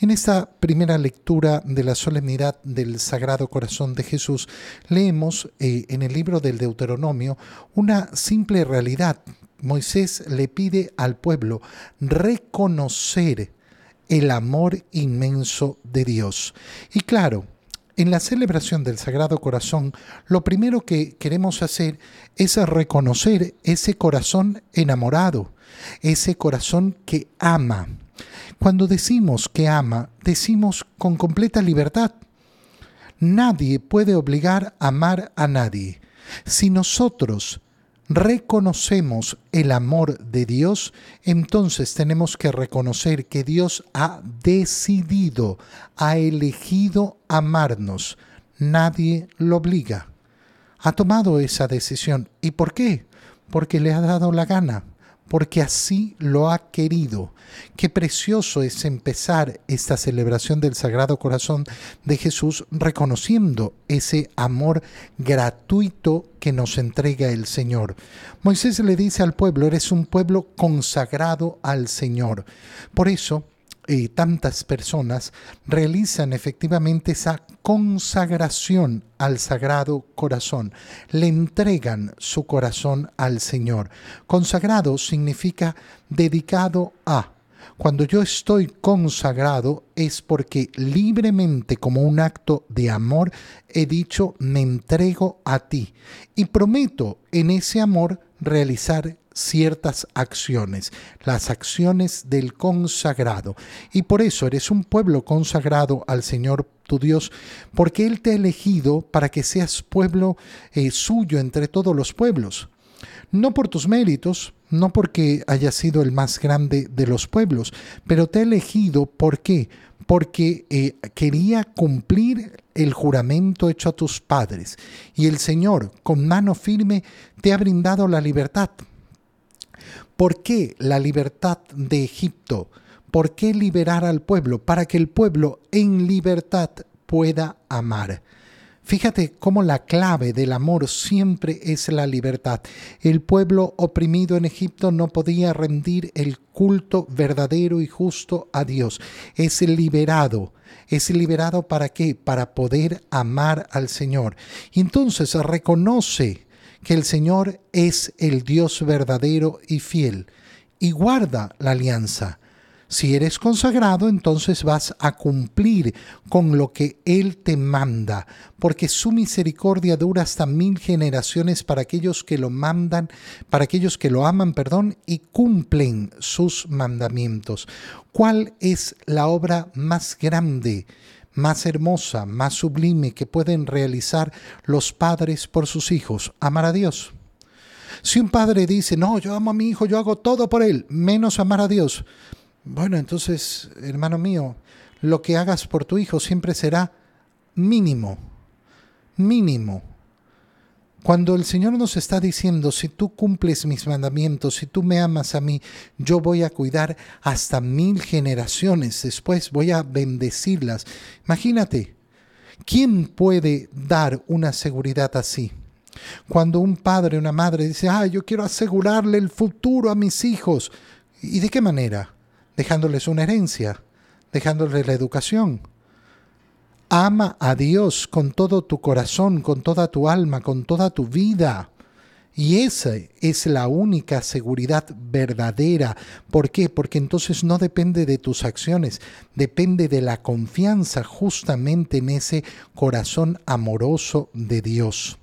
En esta primera lectura de la solemnidad del Sagrado Corazón de Jesús, leemos eh, en el libro del Deuteronomio una simple realidad. Moisés le pide al pueblo reconocer el amor inmenso de Dios. Y claro, en la celebración del Sagrado Corazón, lo primero que queremos hacer es reconocer ese corazón enamorado, ese corazón que ama. Cuando decimos que ama, decimos con completa libertad. Nadie puede obligar a amar a nadie. Si nosotros reconocemos el amor de Dios, entonces tenemos que reconocer que Dios ha decidido, ha elegido amarnos. Nadie lo obliga. Ha tomado esa decisión. ¿Y por qué? Porque le ha dado la gana porque así lo ha querido. Qué precioso es empezar esta celebración del Sagrado Corazón de Jesús reconociendo ese amor gratuito que nos entrega el Señor. Moisés le dice al pueblo, eres un pueblo consagrado al Señor. Por eso, eh, tantas personas realizan efectivamente esa consagración al Sagrado Corazón, le entregan su corazón al Señor. Consagrado significa dedicado a. Cuando yo estoy consagrado es porque libremente como un acto de amor he dicho me entrego a ti y prometo en ese amor realizar ciertas acciones, las acciones del consagrado. Y por eso eres un pueblo consagrado al Señor tu Dios, porque Él te ha elegido para que seas pueblo eh, suyo entre todos los pueblos. No por tus méritos, no porque hayas sido el más grande de los pueblos, pero te ha elegido, ¿por qué? Porque eh, quería cumplir el juramento hecho a tus padres. Y el Señor, con mano firme, te ha brindado la libertad ¿Por qué la libertad de Egipto? ¿Por qué liberar al pueblo? Para que el pueblo en libertad pueda amar. Fíjate cómo la clave del amor siempre es la libertad. El pueblo oprimido en Egipto no podía rendir el culto verdadero y justo a Dios. Es liberado. ¿Es liberado para qué? Para poder amar al Señor. Y entonces reconoce que el Señor es el Dios verdadero y fiel y guarda la alianza. Si eres consagrado, entonces vas a cumplir con lo que Él te manda, porque su misericordia dura hasta mil generaciones para aquellos que lo mandan, para aquellos que lo aman, perdón, y cumplen sus mandamientos. ¿Cuál es la obra más grande? Más hermosa, más sublime que pueden realizar los padres por sus hijos, amar a Dios. Si un padre dice, no, yo amo a mi hijo, yo hago todo por él, menos amar a Dios, bueno, entonces, hermano mío, lo que hagas por tu hijo siempre será mínimo, mínimo. Cuando el Señor nos está diciendo, si tú cumples mis mandamientos, si tú me amas a mí, yo voy a cuidar hasta mil generaciones, después voy a bendecirlas. Imagínate, ¿quién puede dar una seguridad así? Cuando un padre una madre dice, ah, yo quiero asegurarle el futuro a mis hijos. ¿Y de qué manera? Dejándoles una herencia, dejándoles la educación Ama a Dios con todo tu corazón, con toda tu alma, con toda tu vida. Y esa es la única seguridad verdadera. ¿Por qué? Porque entonces no depende de tus acciones, depende de la confianza justamente en ese corazón amoroso de Dios.